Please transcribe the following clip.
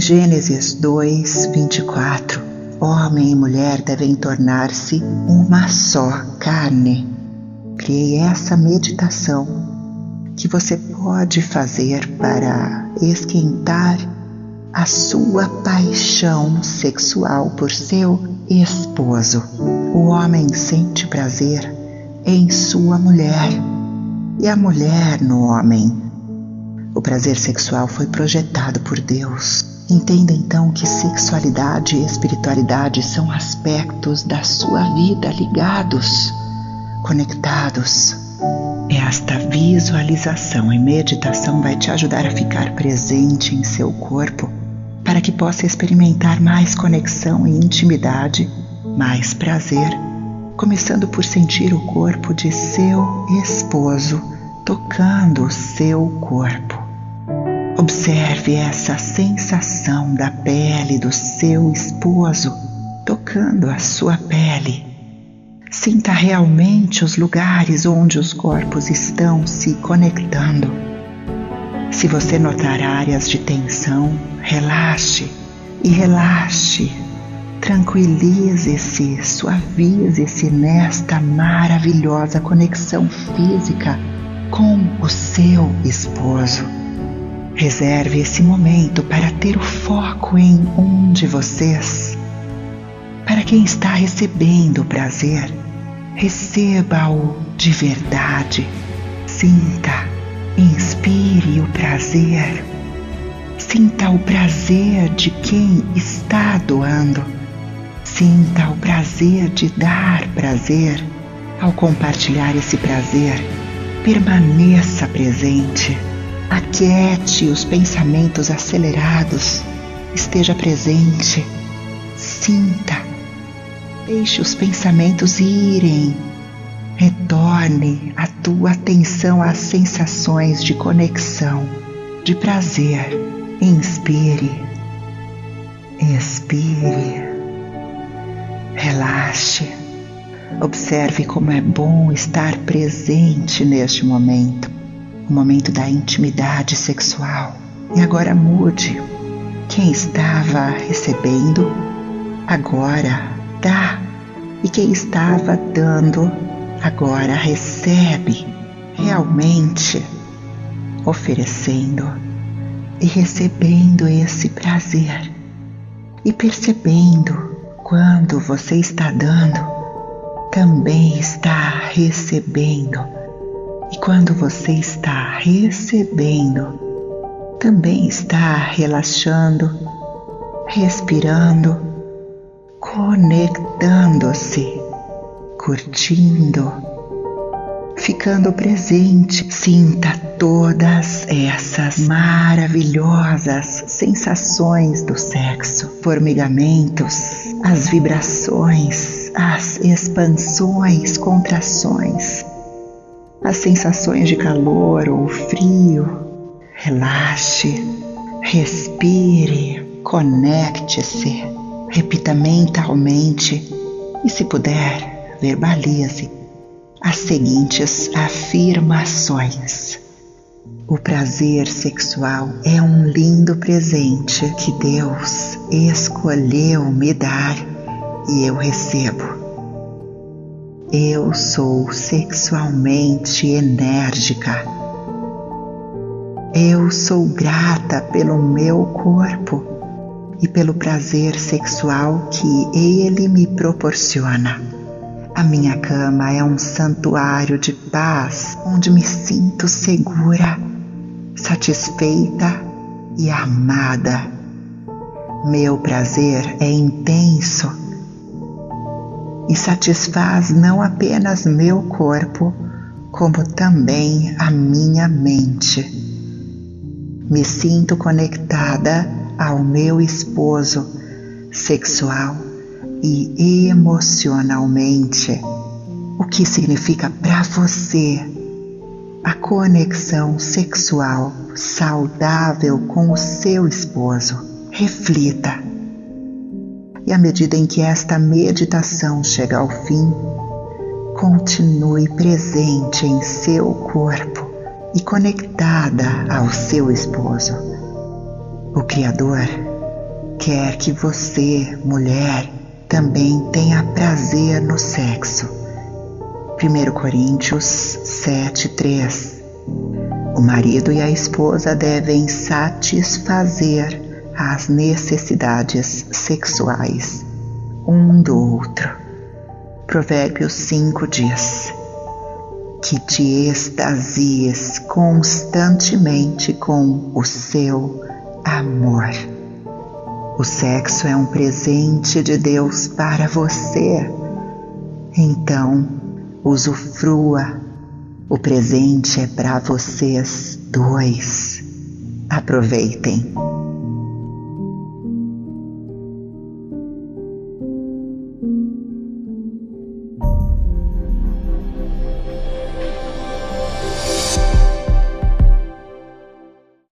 Gênesis 2, 24, homem e mulher devem tornar-se uma só carne. Criei essa meditação que você pode fazer para esquentar a sua paixão sexual por seu esposo. O homem sente prazer em sua mulher e a mulher no homem. O prazer sexual foi projetado por Deus. Entenda então que sexualidade e espiritualidade são aspectos da sua vida ligados, conectados. Esta visualização e meditação vai te ajudar a ficar presente em seu corpo para que possa experimentar mais conexão e intimidade, mais prazer, começando por sentir o corpo de seu esposo tocando o seu corpo. Observe essa sensação da pele do seu esposo tocando a sua pele. Sinta realmente os lugares onde os corpos estão se conectando. Se você notar áreas de tensão, relaxe e relaxe. Tranquilize-se, suavize-se nesta maravilhosa conexão física com o seu esposo. Reserve esse momento para ter o foco em um de vocês. Para quem está recebendo o prazer, receba-o de verdade. Sinta, inspire o prazer. Sinta o prazer de quem está doando. Sinta o prazer de dar prazer. Ao compartilhar esse prazer, permaneça presente Aquiete os pensamentos acelerados, esteja presente, sinta, deixe os pensamentos irem, retorne a tua atenção às sensações de conexão, de prazer. Inspire, expire, relaxe. Observe como é bom estar presente neste momento o momento da intimidade sexual. E agora mude. Quem estava recebendo, agora dá. E quem estava dando, agora recebe, realmente oferecendo e recebendo esse prazer. E percebendo quando você está dando, também está recebendo e quando você está recebendo, também está relaxando, respirando, conectando-se, curtindo, ficando presente. Sinta todas essas maravilhosas sensações do sexo, formigamentos, as vibrações, as expansões, contrações as sensações de calor ou frio. Relaxe, respire, conecte-se, repita mentalmente e, se puder, verbalize as seguintes afirmações. O prazer sexual é um lindo presente que Deus escolheu me dar e eu recebo. Eu sou sexualmente enérgica. Eu sou grata pelo meu corpo e pelo prazer sexual que ele me proporciona. A minha cama é um santuário de paz onde me sinto segura, satisfeita e amada. Meu prazer é intenso e satisfaz não apenas meu corpo, como também a minha mente. Me sinto conectada ao meu esposo sexual e emocionalmente. O que significa para você a conexão sexual saudável com o seu esposo? Reflita medida em que esta meditação chega ao fim, continue presente em seu corpo e conectada ao seu esposo. O Criador quer que você, mulher, também tenha prazer no sexo. 1 Coríntios 7:3 O marido e a esposa devem satisfazer as necessidades sexuais um do outro. Provérbios 5 diz: Que te extasies constantemente com o seu amor. O sexo é um presente de Deus para você. Então, usufrua. O presente é para vocês dois. Aproveitem.